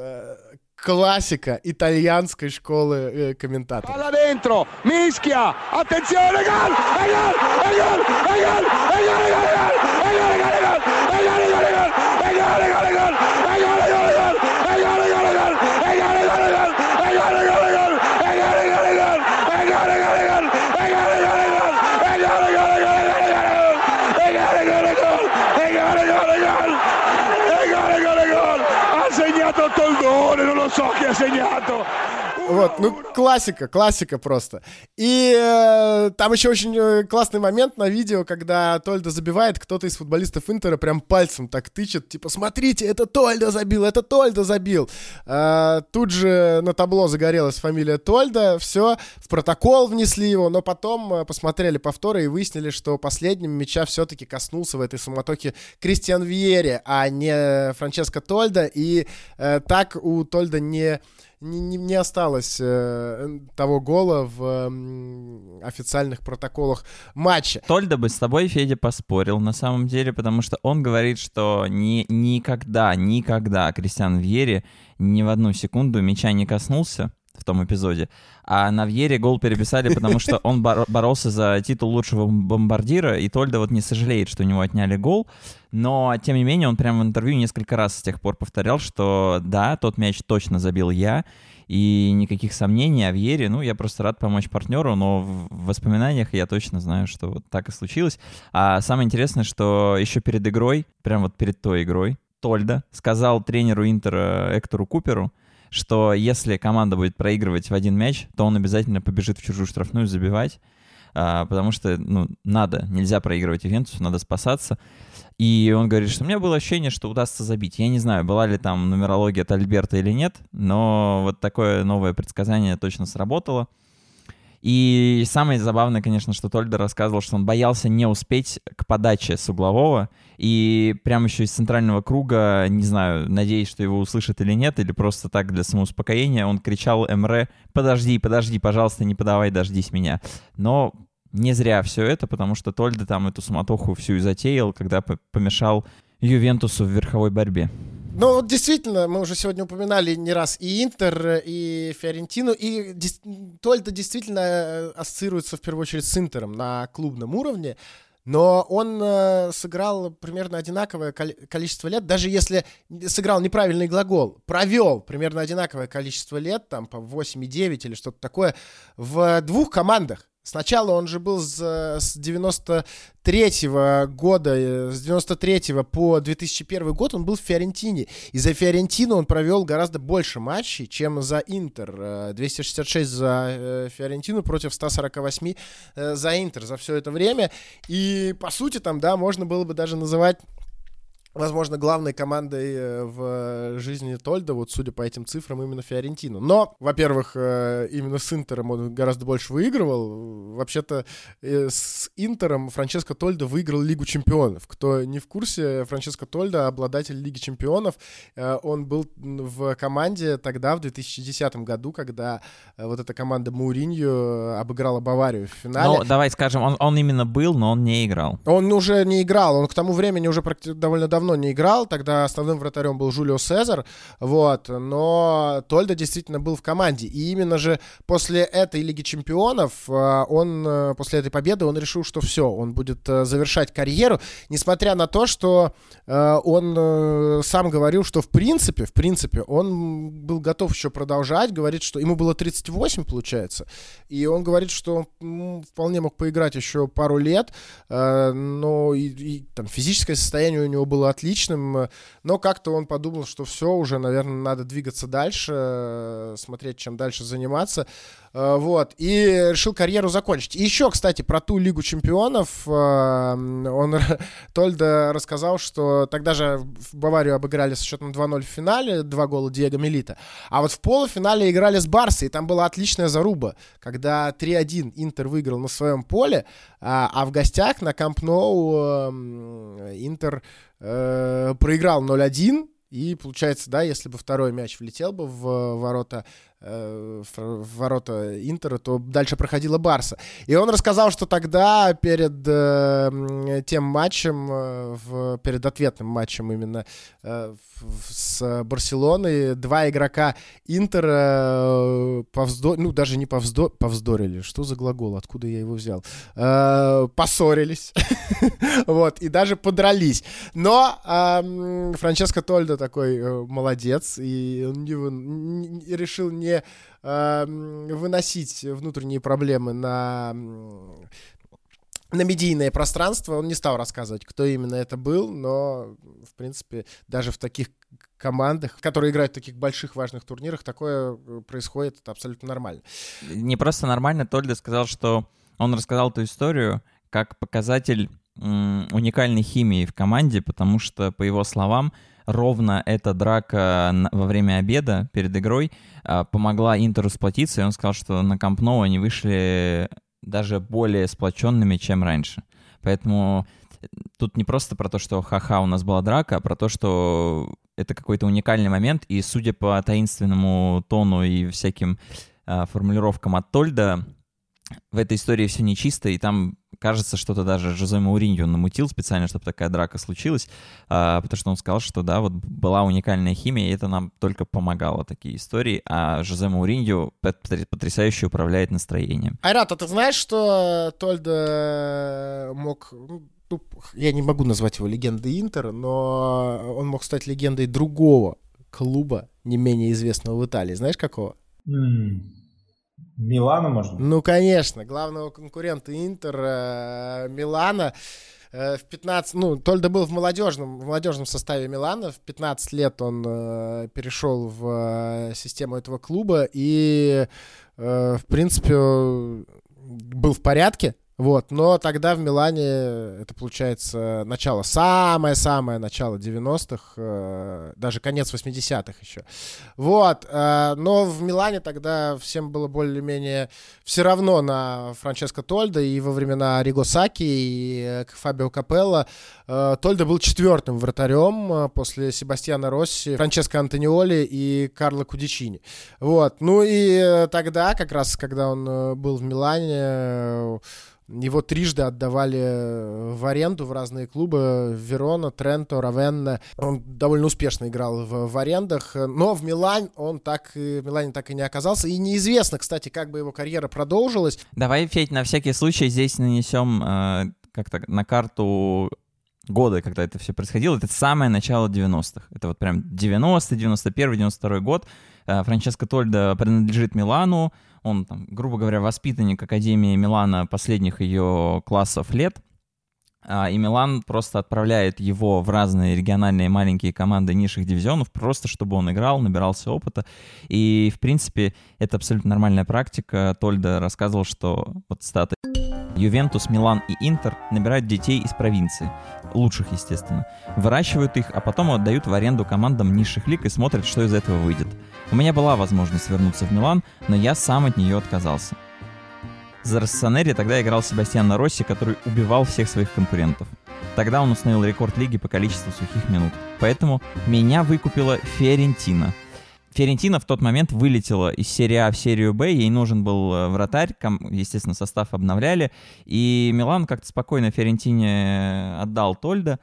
классика итальянской школы комментаторов.
So chi ha segnato.
Вот, ну, классика, классика просто. И э, там еще очень э, классный момент на видео, когда Тольда забивает, кто-то из футболистов Интера прям пальцем так тычет, типа, смотрите, это Тольда забил, это Тольда забил. Э, тут же на табло загорелась фамилия Тольда, все, в протокол внесли его, но потом э, посмотрели повторы и выяснили, что последним мяча все-таки коснулся в этой суматохе Кристиан Вьери, а не Франческо Тольда, и э, так у Тольда не не, не, не осталось э, того гола в э, официальных протоколах матча.
Тольда бы с тобой, Федя, поспорил на самом деле, потому что он говорит, что ни, никогда, никогда Кристиан Вьери ни в одну секунду мяча не коснулся в том эпизоде. А на Вьере гол переписали, потому что он бор- боролся за титул лучшего бомбардира, и Тольда вот не сожалеет, что у него отняли гол. Но, тем не менее, он прямо в интервью несколько раз с тех пор повторял, что да, тот мяч точно забил я, и никаких сомнений о Вьере. Ну, я просто рад помочь партнеру, но в воспоминаниях я точно знаю, что вот так и случилось. А самое интересное, что еще перед игрой, прям вот перед той игрой, Тольда сказал тренеру Интера Эктору Куперу, что если команда будет проигрывать в один мяч, то он обязательно побежит в чужую штрафную забивать, а, потому что, ну, надо, нельзя проигрывать Ювентусу, надо спасаться. И он говорит, что у меня было ощущение, что удастся забить. Я не знаю, была ли там нумерология от Альберта или нет, но вот такое новое предсказание точно сработало. И самое забавное, конечно, что Тольда рассказывал, что он боялся не успеть к подаче с углового, и прямо еще из центрального круга, не знаю, надеясь, что его услышат или нет, или просто так для самоуспокоения, он кричал Эмре, подожди, подожди, пожалуйста, не подавай, дождись меня. Но не зря все это, потому что Тольда там эту суматоху всю и затеял, когда помешал Ювентусу в верховой борьбе.
Ну, действительно, мы уже сегодня упоминали не раз и Интер, и Фиорентину, и Тольда действительно э, ассоциируется в первую очередь с Интером на клубном уровне, но он э, сыграл примерно одинаковое количество лет, даже если сыграл неправильный глагол, провел примерно одинаковое количество лет, там по 8,9 или что-то такое, в двух командах. Сначала он же был с, с 93-го года, э, с 93 по 2001 год он был в Фиорентине. И за Фиорентину он провел гораздо больше матчей, чем за Интер. 266 э, за э, Фиорентину против 148 за Интер за все это время. И, по сути, там, да, можно было бы даже называть возможно, главной командой э, в жизни Тольда, вот судя по этим цифрам, именно Фиорентину. Но, во-первых, э, именно с Интером он гораздо больше выигрывал. Вообще-то э, с Интером Франческо Тольда выиграл Лигу чемпионов. Кто не в курсе, Франческо Тольда обладатель Лиги чемпионов. Он был в команде тогда, в 2010 году, когда вот эта команда Мауринью обыграла Баварию в финале.
Ну, давай скажем, он, он именно был, но он не играл.
Он уже не играл, он к тому времени уже практи- довольно давно давно не играл, тогда основным вратарем был Жулио Сезар, вот, но Тольда действительно был в команде, и именно же после этой Лиги Чемпионов а, он, э, после этой победы, он решил, что все, он будет э, завершать карьеру, несмотря на то, что э, он сам говорил, что в принципе, в принципе, он был готов еще продолжать, говорит, что ему было 38, получается, и он говорит, что вполне мог поиграть еще пару лет, но и, и там физическое состояние у него было отличным, но как-то он подумал, что все, уже, наверное, надо двигаться дальше, э, смотреть, чем дальше заниматься. Э, вот, и решил карьеру закончить. И еще, кстати, про ту Лигу Чемпионов э, он, Тольда рассказал, что тогда же в Баварию обыграли со счетом 2-0 в финале, два гола Диего Мелита, а вот в полуфинале играли с Барсой, и там была отличная заруба, когда 3-1 Интер выиграл на своем поле, а, а в гостях на Камп Ноу Интер э, проиграл 0-1, и получается, да, если бы второй мяч влетел бы в ворота в ворота Интера, то дальше проходила Барса. И он рассказал, что тогда перед э, тем матчем, э, в, перед ответным матчем именно э, в, с Барселоной, два игрока Интера э, повздор... ну даже не повздор... повздорили, что за глагол, откуда я его взял, э, поссорились, вот, и даже подрались. Но э, Франческо Тольдо такой э, молодец, и он решил не не э, выносить внутренние проблемы на на медийное пространство. Он не стал рассказывать, кто именно это был, но, в принципе, даже в таких командах, которые играют в таких больших важных турнирах, такое э, происходит, это абсолютно нормально.
Не просто нормально, Тольда сказал, что он рассказал эту историю как показатель уникальной химии в команде, потому что, по его словам, ровно эта драка во время обеда перед игрой а, помогла Интеру сплотиться, и он сказал, что на Камп Ноу они вышли даже более сплоченными, чем раньше. Поэтому э, тут не просто про то, что ха-ха, у нас была драка, а про то, что это какой-то уникальный момент, и судя по таинственному тону и всяким э, формулировкам от Тольда, в этой истории все нечисто, и там кажется, что-то даже Жозе Мауриньо намутил специально, чтобы такая драка случилась, а, потому что он сказал, что да, вот была уникальная химия, и это нам только помогало, такие истории, а Жозе Мауриньо потрясающе управляет настроением.
Айрат, а ты знаешь, что Тольда мог ну, ну, я не могу назвать его легендой Интера, но он мог стать легендой другого клуба, не менее известного в Италии. Знаешь, какого?
Mm. Милана, может быть?
Ну, конечно. Главного конкурента Интер, э, Милана. Э, в 15, ну, Тольда был в молодежном, в молодежном составе Милана. В 15 лет он э, перешел в э, систему этого клуба и, э, в принципе, был в порядке. Вот, но тогда в Милане, это получается начало, самое-самое начало 90-х, э, даже конец 80-х еще. Вот, э, но в Милане тогда всем было более-менее все равно на Франческо Тольда, и во времена Риго Саки и э, Фабио Капелло Тольда был четвертым вратарем после Себастьяна Росси, Франческо Антониоли и Карло Кудичини. Вот, ну и тогда, как раз, когда он был в Милане, его трижды отдавали э, в аренду в разные клубы. Верона, Тренто, Равенна. Он довольно успешно играл в, в арендах. Но в Милан он так, в Милане так и не оказался. И неизвестно, кстати, как бы его карьера продолжилась.
Давай, Федь, на всякий случай здесь нанесем э, как-то на карту года, когда это все происходило. Это самое начало 90-х. Это вот прям 90 91 92 год. Э, Франческо Тольда принадлежит Милану он, там, грубо говоря, воспитанник Академии Милана последних ее классов лет, а, и Милан просто отправляет его в разные региональные маленькие команды низших дивизионов, просто чтобы он играл, набирался опыта. И, в принципе, это абсолютно нормальная практика. Тольда рассказывал, что вот стата Ювентус, Милан и Интер набирают детей из провинции, лучших, естественно, выращивают их, а потом отдают в аренду командам низших лиг и смотрят, что из этого выйдет. У меня была возможность вернуться в Милан, но я сам от нее отказался. За Россонери тогда играл Себастьян Росси, который убивал всех своих конкурентов. Тогда он установил рекорд лиги по количеству сухих минут. Поэтому меня выкупила Фиорентина. Фиорентина в тот момент вылетела из серии А в серию Б, ей нужен был э, вратарь, естественно, состав обновляли, и Милан как-то спокойно Фиорентине отдал Тольда,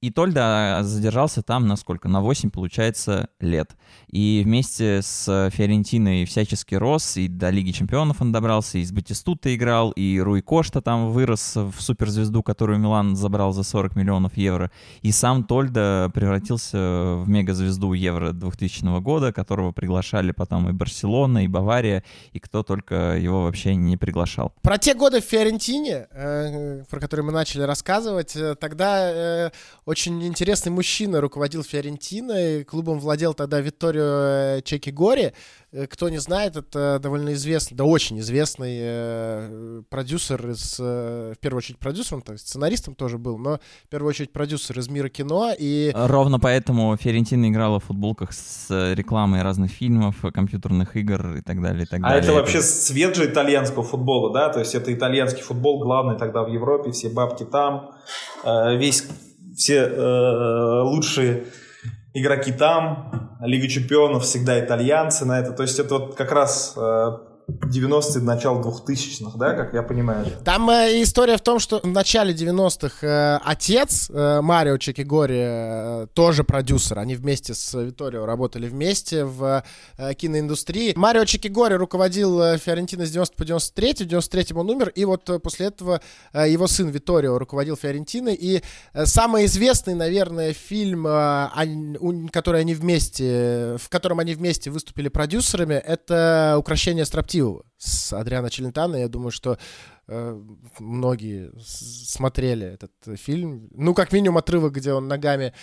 и Тольда задержался там на сколько? На 8, получается, лет. И вместе с Фиорентиной всячески рос, и до Лиги Чемпионов он добрался, и с Батистута играл, и Руй Кошта там вырос в суперзвезду, которую Милан забрал за 40 миллионов евро. И сам Тольда превратился в мегазвезду Евро 2000 года, которого приглашали потом и Барселона, и Бавария, и кто только его вообще не приглашал.
Про те годы в Фиорентине, э, про которые мы начали рассказывать, э, тогда э, очень интересный мужчина руководил Фиорентиной, клубом владел тогда Витторио э, Чеки Гори. Э, кто не знает, это довольно известный, да очень известный э, продюсер из, э, в первую очередь продюсером, то есть сценаристом тоже был, но в первую очередь продюсер из мира кино. И...
Ровно поэтому Фиорентина играла в футболках с рекламой разных фильмов, компьютерных игр и так далее. И так
а
далее.
это вообще цвет же итальянского футбола, да? То есть это итальянский футбол главный тогда в Европе, все бабки там, э, весь все э, лучшие игроки там, Лига чемпионов всегда итальянцы на это. То есть это вот как раз э, 90-е, начало 2000-х, да, как я понимаю?
Там э, история в том, что в начале 90-х э, отец э, Марио Чекигори э, тоже продюсер. Они вместе с Виторио работали вместе в э, киноиндустрии. Марио Чекигори руководил э, Фиорентино с 90 по 93, в 93 он умер, и вот э, после этого э, его сын Виторио руководил Фиорентиной. И э, самый известный, наверное, фильм, э, они, который они вместе, в котором они вместе выступили продюсерами, это «Укращение строптивого» с Адриана Челентано. Я думаю, что э, многие смотрели этот фильм. Ну, как минимум, отрывок, где он ногами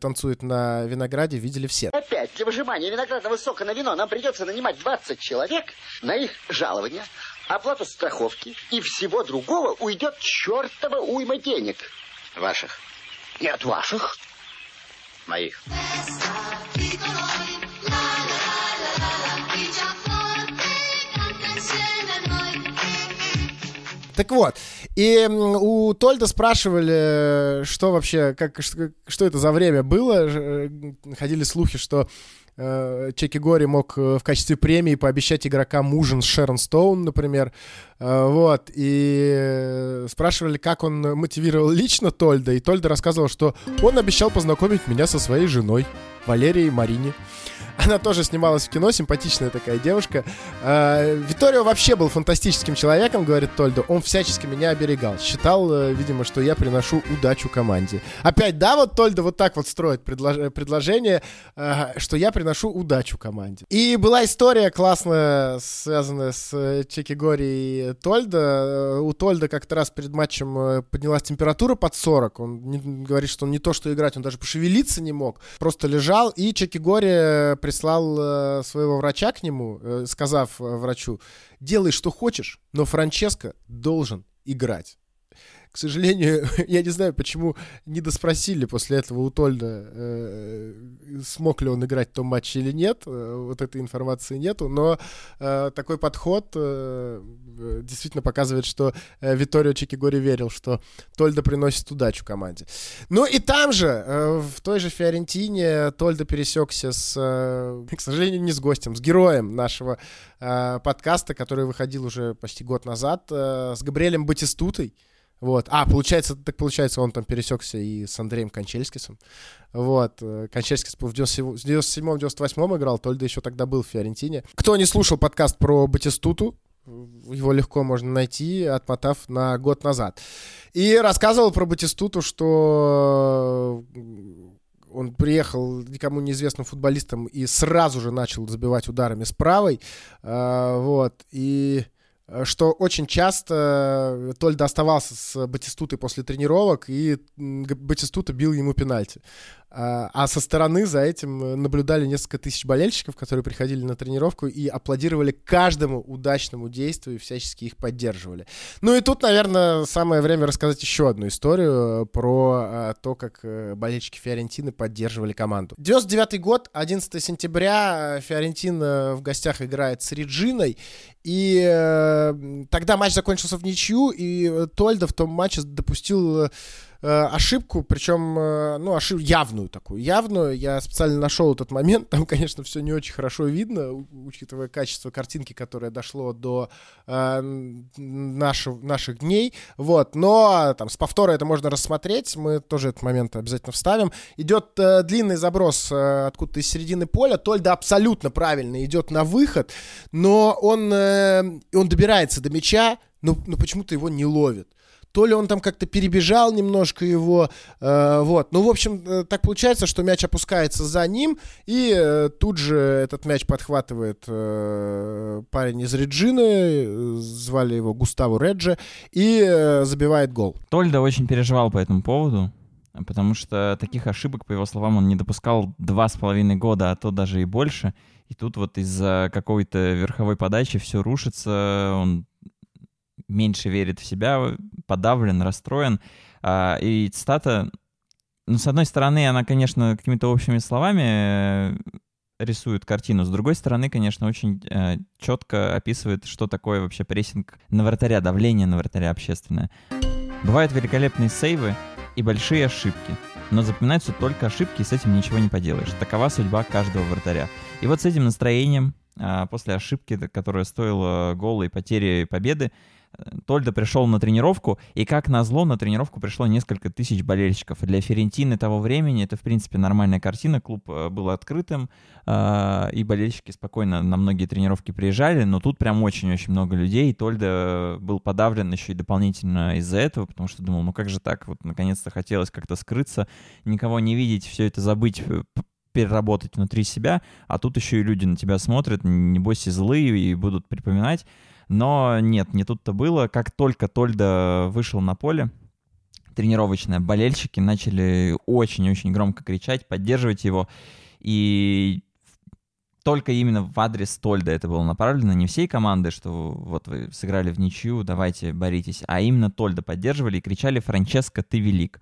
танцует на винограде, видели все.
Опять для выжимания виноградного сока на вино нам придется нанимать 20 человек на их жалование, оплату страховки и всего другого уйдет чертова уйма денег.
Ваших?
Нет, ваших.
Моих.
Так вот, и у Тольда спрашивали, что вообще, как, что, что это за время было. Э, ходили слухи, что э, Чеки Гори мог э, в качестве премии пообещать игрокам ужин с Шерон Стоун, например. Э, вот, и спрашивали, как он мотивировал лично Тольда, и Тольда рассказывал, что он обещал познакомить меня со своей женой, Валерией Марине. Она тоже снималась в кино, симпатичная такая девушка. А, Виторио вообще был фантастическим человеком, говорит Тольдо. Он всячески меня оберегал. Считал, э, видимо, что я приношу удачу команде. Опять, да, вот Тольдо вот так вот строит предлож- предложение, э, что я приношу удачу команде. И была история классная, связанная с э, Чеки Гори и Тольдо. У Тольдо как-то раз перед матчем поднялась температура под 40. Он не, говорит, что он не то что играть, он даже пошевелиться не мог. Просто лежал, и Чеки Гори прислал э, своего врача к нему, э, сказав э, врачу, делай, что хочешь, но Франческо должен играть. К сожалению, я не знаю, почему не доспросили после этого у Тольда, э, смог ли он играть в том матче или нет. Э, вот этой информации нету. Но э, такой подход э, действительно показывает, что э, Виторио Чикигори верил, что Тольда приносит удачу команде. Ну и там же, э, в той же Фиорентине, Тольда пересекся с, э, к сожалению, не с гостем, с героем нашего э, подкаста, который выходил уже почти год назад, э, с Габриэлем Батистутой. Вот. А, получается, так получается, он там пересекся и с Андреем Кончельскисом. Вот. Э, Кончельскис в 97-98 играл, Тольда еще тогда был в Фиорентине. Кто не слушал подкаст про Батистуту, его легко можно найти, отмотав на год назад. И рассказывал про Батистуту, что он приехал никому неизвестным футболистом и сразу же начал забивать ударами с правой. А, вот. И Э, что очень часто э, Тольда оставался с Батистутой после тренировок, и Батистута бил ему пенальти. А а со стороны за этим э, наблюдали несколько тысяч болельщиков, которые приходили на тренировку и аплодировали каждому удачному действию и всячески их поддерживали. Ну и тут, наверное, самое время рассказать еще одну историю э, про э, то, как болельщики Фиорентины поддерживали команду. 99 год, 11 сентября, Фиорентина в гостях играет с Реджиной, и тогда матч закончился в ничью, и Тольда в том матче допустил э, ошибку, причем, э, ну, ошибку явную такую, явную. Я специально нашел этот момент, там, конечно, все не очень хорошо видно, учитывая качество картинки, которое дошло до э, н- нашего- наших дней, вот, но там с повтора это можно рассмотреть, мы тоже этот момент обязательно вставим. Идет э, длинный заброс э, откуда-то из середины поля, Тольда абсолютно правильно идет на выход, но он, э, он добирается до мяча, но, но почему-то его не ловит то ли он там как-то перебежал немножко его, э, вот. Ну, в общем, э, так получается, что мяч опускается за ним, и э, тут же этот мяч подхватывает э, парень из Реджины, э, звали его Густаво Реджи, и э, забивает гол.
Тольда очень переживал по этому поводу, потому что таких ошибок, по его словам, он не допускал два с половиной года, а то даже и больше. И тут вот из-за какой-то верховой подачи все рушится, он меньше верит в себя, подавлен, расстроен. А, И цитата, ну, с одной стороны, она, конечно, какими-то общими словами э, рисует картину, с другой стороны, конечно, очень э, четко описывает, что такое вообще прессинг на вратаря, давление на вратаря общественное. Бывают великолепные сейвы и большие ошибки, но запоминаются только ошибки, и с этим ничего не поделаешь. Такова судьба каждого вратаря. И вот с этим настроением, а, после ошибки, которая стоила гола и потери победы, э, Тольда пришел на тренировку, и как назло, на тренировку пришло несколько тысяч болельщиков. Для Ферентины того времени это, в принципе, нормальная картина. Клуб э, был открытым, а, и болельщики спокойно на многие тренировки приезжали, но тут прям очень-очень много людей, Тольда был подавлен еще и дополнительно из-за этого, потому что думал, ну как же так, вот наконец-то хотелось как-то скрыться, никого не видеть, все это забыть, э, переработать внутри себя, а тут еще и люди на тебя смотрят, небось и злые, и будут припоминать. Но нет, не тут-то было. Как только Тольда вышел на поле, тренировочное, болельщики начали очень-очень громко кричать, поддерживать его. И только именно в адрес Тольда это было направлено, не всей команды, что вот вы сыграли в ничью, давайте боритесь, а именно Тольда поддерживали и кричали «Франческо, ты велик!».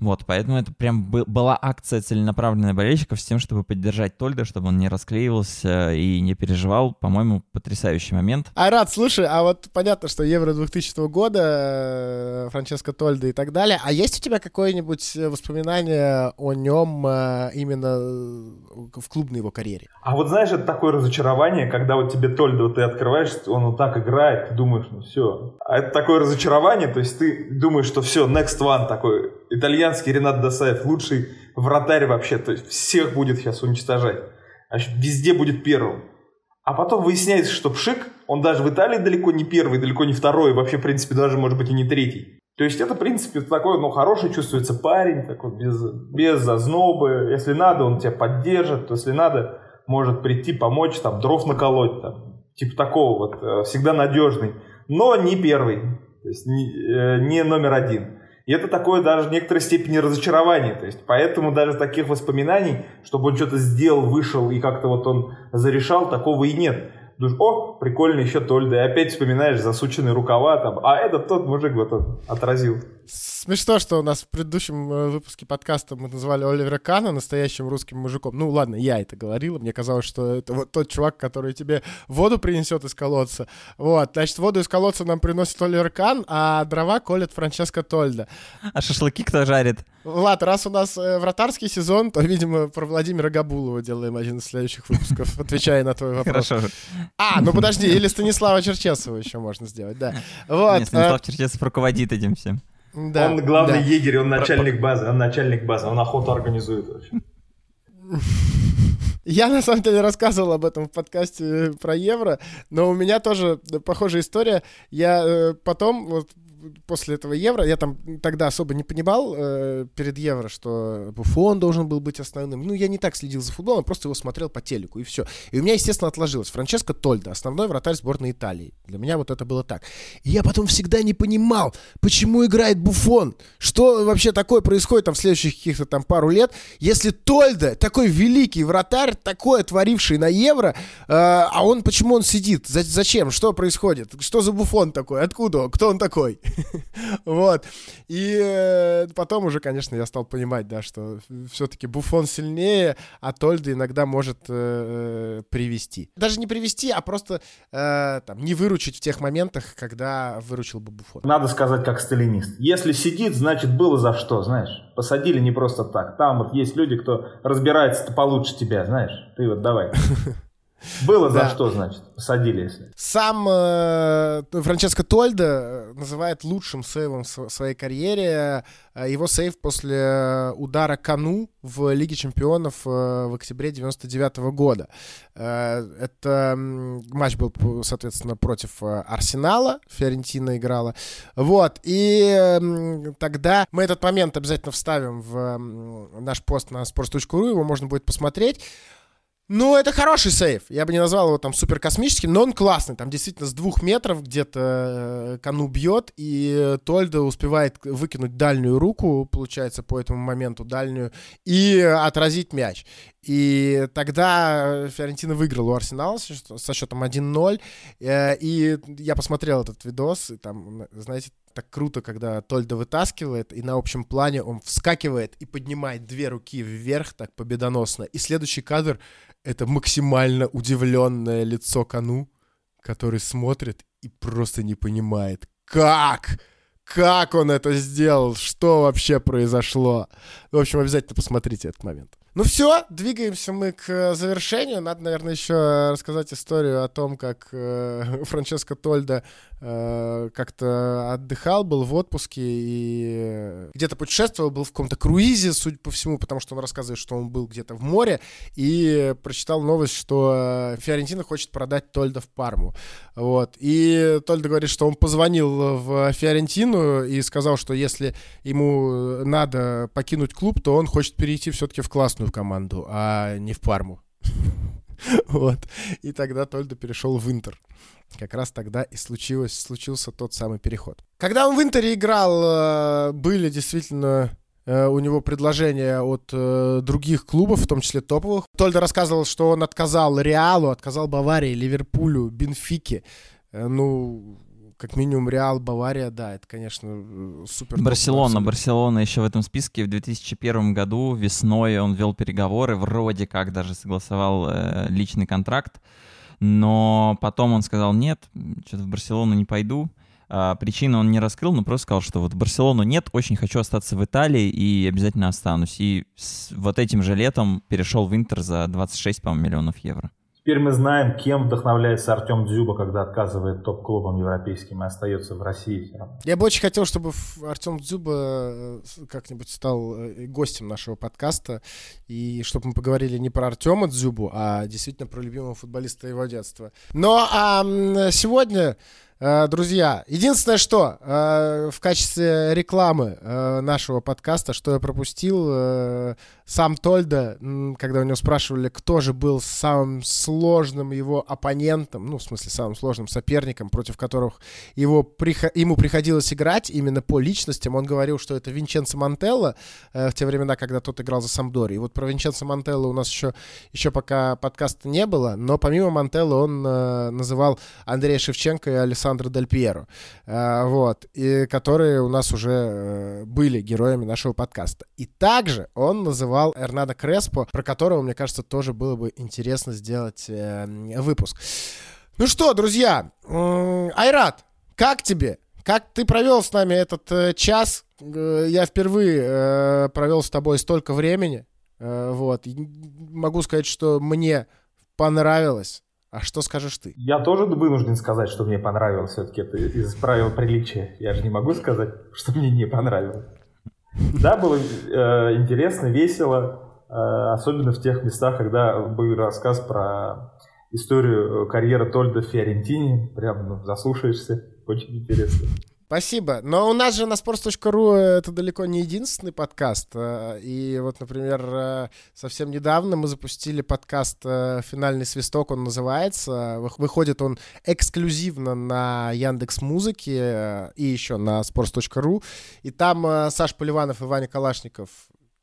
Вот, поэтому это прям бы- была акция целенаправленная болельщиков с тем, чтобы поддержать Тольда, чтобы он не расклеивался и не переживал. По-моему, потрясающий момент.
Айрат, слушай, а вот понятно, что Евро 2000 года, э, Франческо Тольда и так далее. А есть у тебя какое-нибудь э, воспоминание о нем э, именно в клубной его карьере?
А вот знаешь, это такое разочарование, когда вот тебе Тольда ты открываешь, он вот так играет, ты думаешь, ну все. А это такое разочарование, то есть ты думаешь, что все, next one такой, итальянский Ренат Досаев, лучший вратарь вообще, то есть всех будет сейчас уничтожать. Значит, везде будет первым. А потом выясняется, что Пшик, он даже в Италии далеко не первый, далеко не второй, вообще, в принципе, даже, может быть, и не третий. То есть это, в принципе, такой, ну, хороший чувствуется парень, такой, без, без зазнобы. Если надо, он тебя поддержит, если надо, может прийти, помочь, там, дров наколоть, там, типа такого вот, э, всегда надежный. Но не первый, то есть не, э, не номер один. И это такое даже в некоторой степени разочарование. То есть поэтому даже таких воспоминаний, чтобы он что-то сделал, вышел и как-то вот он зарешал, такого и нет. Думаешь, о, прикольно, еще Тольда. И опять вспоминаешь засученные рукава там. А этот тот мужик вот он отразил.
Смешно, что у нас в предыдущем э, выпуске подкаста мы назвали Оливера Кана настоящим русским мужиком. Ну ладно, я это говорил, мне казалось, что это вот тот чувак, который тебе воду принесет из колодца. Вот, значит, воду из колодца нам приносит Оливер Кан, а дрова колет Франческо Тольда.
А шашлыки кто жарит?
Влад, раз у нас э, вратарский сезон, то, видимо, про Владимира Габулова делаем один из следующих выпусков, отвечая на твой вопрос.
Хорошо.
А, ну подожди, или Станислава Черчесова еще можно сделать, да. Вот.
Нет, Станислав
э,
Черчесов руководит этим всем.
да,
он главный
да.
егерь, он начальник базы, он начальник базы, он охоту организует вообще.
Я на самом деле рассказывал об этом в подкасте про евро, но у меня тоже похожая история. Я э, потом, вот, после этого Евро, я там тогда особо не понимал э, перед Евро, что Буфон должен был быть основным. Ну, я не так следил за футболом, просто его смотрел по телеку, и все. И у меня, естественно, отложилось. Франческо Тольда, основной вратарь сборной Италии. Для меня вот это было так. И я потом всегда не понимал, почему играет Буфон, что вообще такое происходит там в следующих каких-то там пару лет, если Тольда, такой великий вратарь, такое творивший на Евро, э, а он, почему он сидит? За- зачем? Что происходит? Что за Буфон такой? Откуда он? Кто он такой? Вот. И э, потом уже, конечно, я стал понимать, да, что все-таки Буфон сильнее, а Тольда иногда может э, привести. Даже не привести, а просто э, там, не выручить в тех моментах, когда выручил бы Буфон.
Надо сказать, как сталинист. Если сидит, значит было за что, знаешь. Посадили не просто так. Там вот есть люди, кто разбирается получше тебя, знаешь. Ты вот давай. Было за
Да.
что, значит, посадили, если.
Сам э, Франческо Тольдо э, называет лучшим сейвом в св- своей карьере э, его сейв после удара Кану в Лиге чемпионов э, в октябре 99 года. Э, это матч был, соответственно, против Арсенала. Фиорентина играла. Вот. И тогда мы этот момент обязательно вставим в наш пост на sports.ru. Его можно будет посмотреть. Ну, это хороший сейф. Я бы не назвал его там супер космическим, но он классный. Там действительно с двух метров где-то э, Кану бьет, и Тольдо успевает выкинуть дальнюю руку, получается, по этому моменту дальнюю, и отразить мяч. И тогда Фиорентина выиграл у Арсенала со счет- со счетом 1-0. Э, И я посмотрел этот видос, и там, знаете, так круто, когда Тольдо вытаскивает, и на общем плане он вскакивает и поднимает две руки вверх так победоносно. И следующий кадр — это максимально удивленное лицо Кану, который смотрит и просто не понимает, как, как он это сделал, что вообще произошло. В общем, обязательно посмотрите этот момент. Ну все, двигаемся мы к э, завершению. Надо, наверное, еще рассказать историю о том, как э, Франческо Тольдо э, как-то отдыхал, был в отпуске и где-то путешествовал, был в каком-то круизе, судя по всему, потому что он рассказывает, что он был где-то в море, и прочитал новость, что Фиорентина хочет продать Тольдо в Парму. Вот. И Тольдо говорит, что он позвонил в Фиорентину и сказал, что если ему надо покинуть клуб, то он хочет перейти все-таки в классную команду, а не в Парму. Вот. И тогда Тольдо перешел в Интер. Как раз тогда и случилось, случился тот самый переход. Когда он в Интере играл, э, были действительно э, у него предложения от э, других клубов, в том числе топовых. Тольдо рассказывал, что он отказал Реалу, отказал Баварии, Ливерпулю, Бенфике. Ну, как минимум Реал, Бавария, да, это, конечно, э, супер.
Барселона, Барселона еще в этом списке. В 2001 году весной он вел переговоры, вроде как даже согласовал э, личный контракт, но потом он сказал, нет, что-то в Барселону не пойду. А, причину он не раскрыл, но просто сказал, что вот Барселону нет, очень хочу остаться в Италии и обязательно останусь. И с- вот этим же летом перешел в Интер за 26, по-моему, миллионов евро.
Теперь мы знаем, кем вдохновляется Артем Дзюба, когда отказывает топ-клубам европейским и остается в России.
Я бы очень хотел, чтобы Артем Дзюба э, как-нибудь стал э, гостем нашего подкаста, и чтобы мы поговорили не про Артема Дзюбу, а действительно про любимого футболиста его детства. Но а, сегодня, э, друзья, единственное, что в качестве рекламы нашего подкаста, что я пропустил, сам Тольда, когда у него спрашивали, кто же был самым сложным его оппонентом, ну, в смысле, самым сложным соперником, против которых его ему приходилось играть именно по личностям, он говорил, что это Винченцо Мантелло э, в те времена, когда тот играл за Самдори. И вот про Винченцо Мантелло у нас еще, еще пока подкаста не было, но помимо Мантелло он э, называл Андрея Шевченко и Александра Дель Пьеро, э, вот, и которые у нас уже были героями нашего подкаста. И также он называл Эрнадо Креспо, про которого, мне кажется, тоже было бы интересно сделать э, выпуск. Ну что, друзья, Айрат, как тебе? Как ты провел с нами этот э, час? Э, Я впервые э, провел с тобой столько времени. Э, вот. Могу сказать, что мне понравилось. А что скажешь ты?
Я тоже вынужден сказать, что мне понравилось. Все-таки это из правил приличия. Я же не могу сказать, что мне не понравилось. Да, было э, интересно, весело. э, особенно в тех местах, когда был рассказ про историю э, карьеры Тольда в Фиорентине. Прям ну, заслушаешься. Очень интересно.
Спасибо. Но у нас же на sports.ru это далеко не единственный подкаст. Э, И вот, например, э, совсем недавно мы запустили подкаст э, «Финальный свисток», он называется. Вы- Выходит он эксклюзивно на Яндекс Музыке и еще на sports.ru. И там э, Саш Поливанов и Ваня Калашников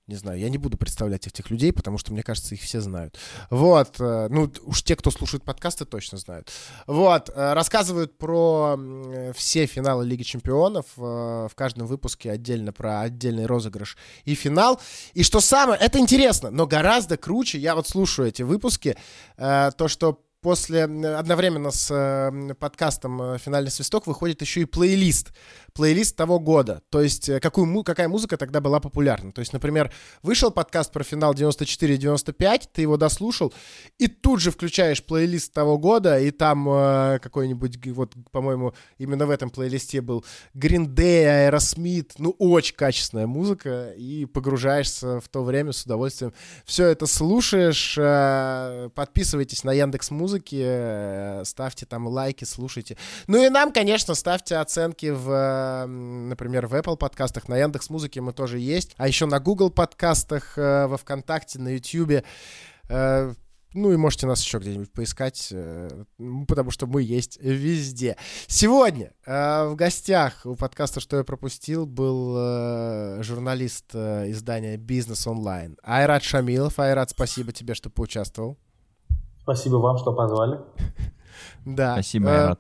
не знаю, я не буду представлять этих людей, потому что, мне кажется, их все знают. Вот, э, ну, уж те, кто слушает подкасты, точно знают. Вот, э, рассказывают про э, все финалы Лиги Чемпионов, в каждом выпуске отдельно про отдельный розыгрыш и финал. И что самое, это интересно, но гораздо круче, я вот слушаю эти выпуски, то, что после, одновременно с подкастом э, «Финальный свисток» выходит еще и плейлист. Плейлист того года. То есть, э, какую, какая музыка тогда была популярна. То есть, например, вышел подкаст про финал 94-95, ты его дослушал, и тут же включаешь плейлист того года, и там э, какой-нибудь, вот, по-моему, именно в этом плейлисте был Green Day, Aerosmith, ну, очень качественная музыка, и погружаешься в то время с удовольствием. Все это слушаешь, э, подписывайтесь на Яндекс Музыки, э, ставьте там лайки, слушайте. Ну и нам, конечно, ставьте оценки в, например, в Apple подкастах, на Яндекс Музыке мы тоже есть, а еще на Google подкастах, э, во ВКонтакте, на Ютьюбе. Э, Ну и можете нас еще где-нибудь поискать, потому что мы есть везде. Сегодня в гостях у подкаста «Что я пропустил» был журналист издания «Бизнес онлайн» Айрат Шамилов. Айрат, спасибо тебе, что поучаствовал.
Спасибо вам, что позвали.
Да.
Спасибо,
Э,
Айрат.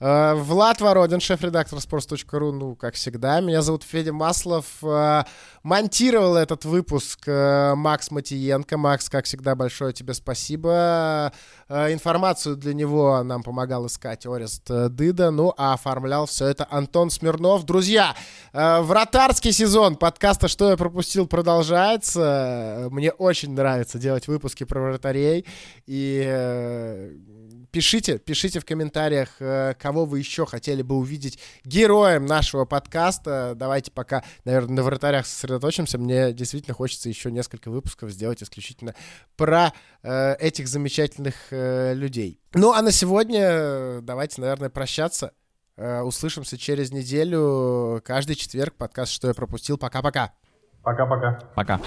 Э, Влад Вородин, шеф-редактор sports.ru, ну, как всегда. Меня зовут Федя Маслов. Э, Монтировал этот выпуск э, Макс Матиенко. Макс, как всегда, большое тебе спасибо. Информацию для него нам помогал искать Орест Дыда. Ну, а оформлял все это Антон Смирнов. Друзья, вратарский сезон подкаста «Что я пропустил» продолжается. Мне очень нравится делать выпуски про вратарей. И пишите, пишите в комментариях, э, кого вы еще хотели бы увидеть героем нашего подкаста. Давайте пока, наверное, на вратарях сосредоточимся. Мне действительно хочется еще несколько выпусков сделать исключительно про э, этих замечательных э, людей. Ну, а на сегодня э, давайте, наверное, прощаться. Э, Услышимся через неделю. Каждый четверг подкаст «Что я пропустил». Пока-пока.
Пока-пока.
Пока.